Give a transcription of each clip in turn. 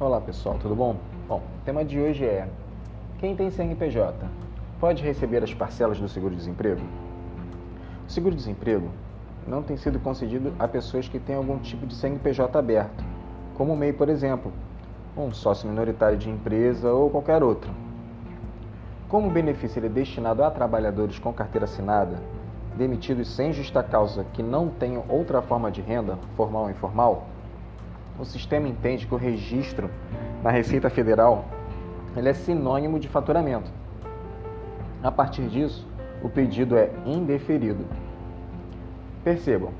Olá pessoal, tudo bom? Bom, o tema de hoje é: quem tem CNPJ pode receber as parcelas do seguro-desemprego? O seguro-desemprego não tem sido concedido a pessoas que têm algum tipo de CNPJ aberto, como o MEI, por exemplo, um sócio minoritário de empresa ou qualquer outro. Como o benefício é destinado a trabalhadores com carteira assinada, demitidos sem justa causa que não tenham outra forma de renda, formal ou informal, o sistema entende que o registro na Receita Federal ele é sinônimo de faturamento. A partir disso, o pedido é indeferido. Percebam,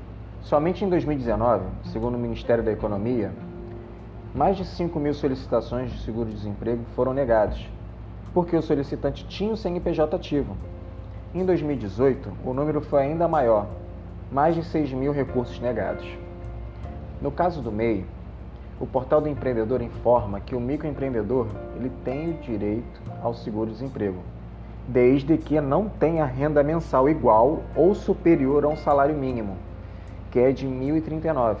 somente em 2019, segundo o Ministério da Economia, mais de 5 mil solicitações de seguro-desemprego foram negadas, porque o solicitante tinha o CNPJ ativo. Em 2018, o número foi ainda maior, mais de 6 mil recursos negados. No caso do MEI, o portal do empreendedor informa que o microempreendedor ele tem o direito ao seguro-desemprego, desde que não tenha renda mensal igual ou superior a um salário mínimo, que é de R$ 1.039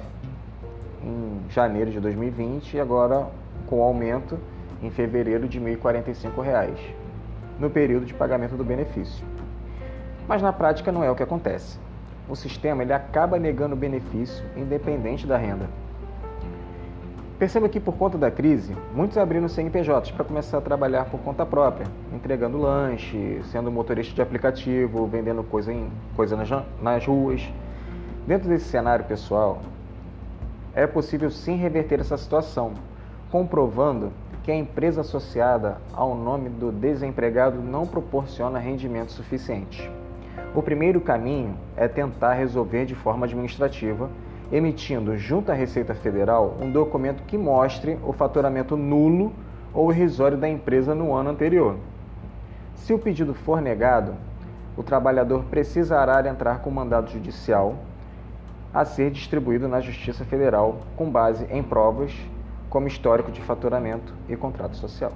em janeiro de 2020 e agora com aumento em fevereiro de R$ 1.045 no período de pagamento do benefício. Mas na prática não é o que acontece. O sistema ele acaba negando o benefício independente da renda. Perceba que por conta da crise, muitos abriram CNPJs para começar a trabalhar por conta própria, entregando lanche, sendo motorista de aplicativo, vendendo coisa, em, coisa nas, nas ruas. Dentro desse cenário pessoal, é possível sim reverter essa situação, comprovando que a empresa associada ao nome do desempregado não proporciona rendimento suficiente. O primeiro caminho é tentar resolver de forma administrativa emitindo junto à Receita Federal um documento que mostre o faturamento nulo ou irrisório da empresa no ano anterior. Se o pedido for negado, o trabalhador precisará entrar com mandado judicial a ser distribuído na Justiça Federal com base em provas como histórico de faturamento e contrato social.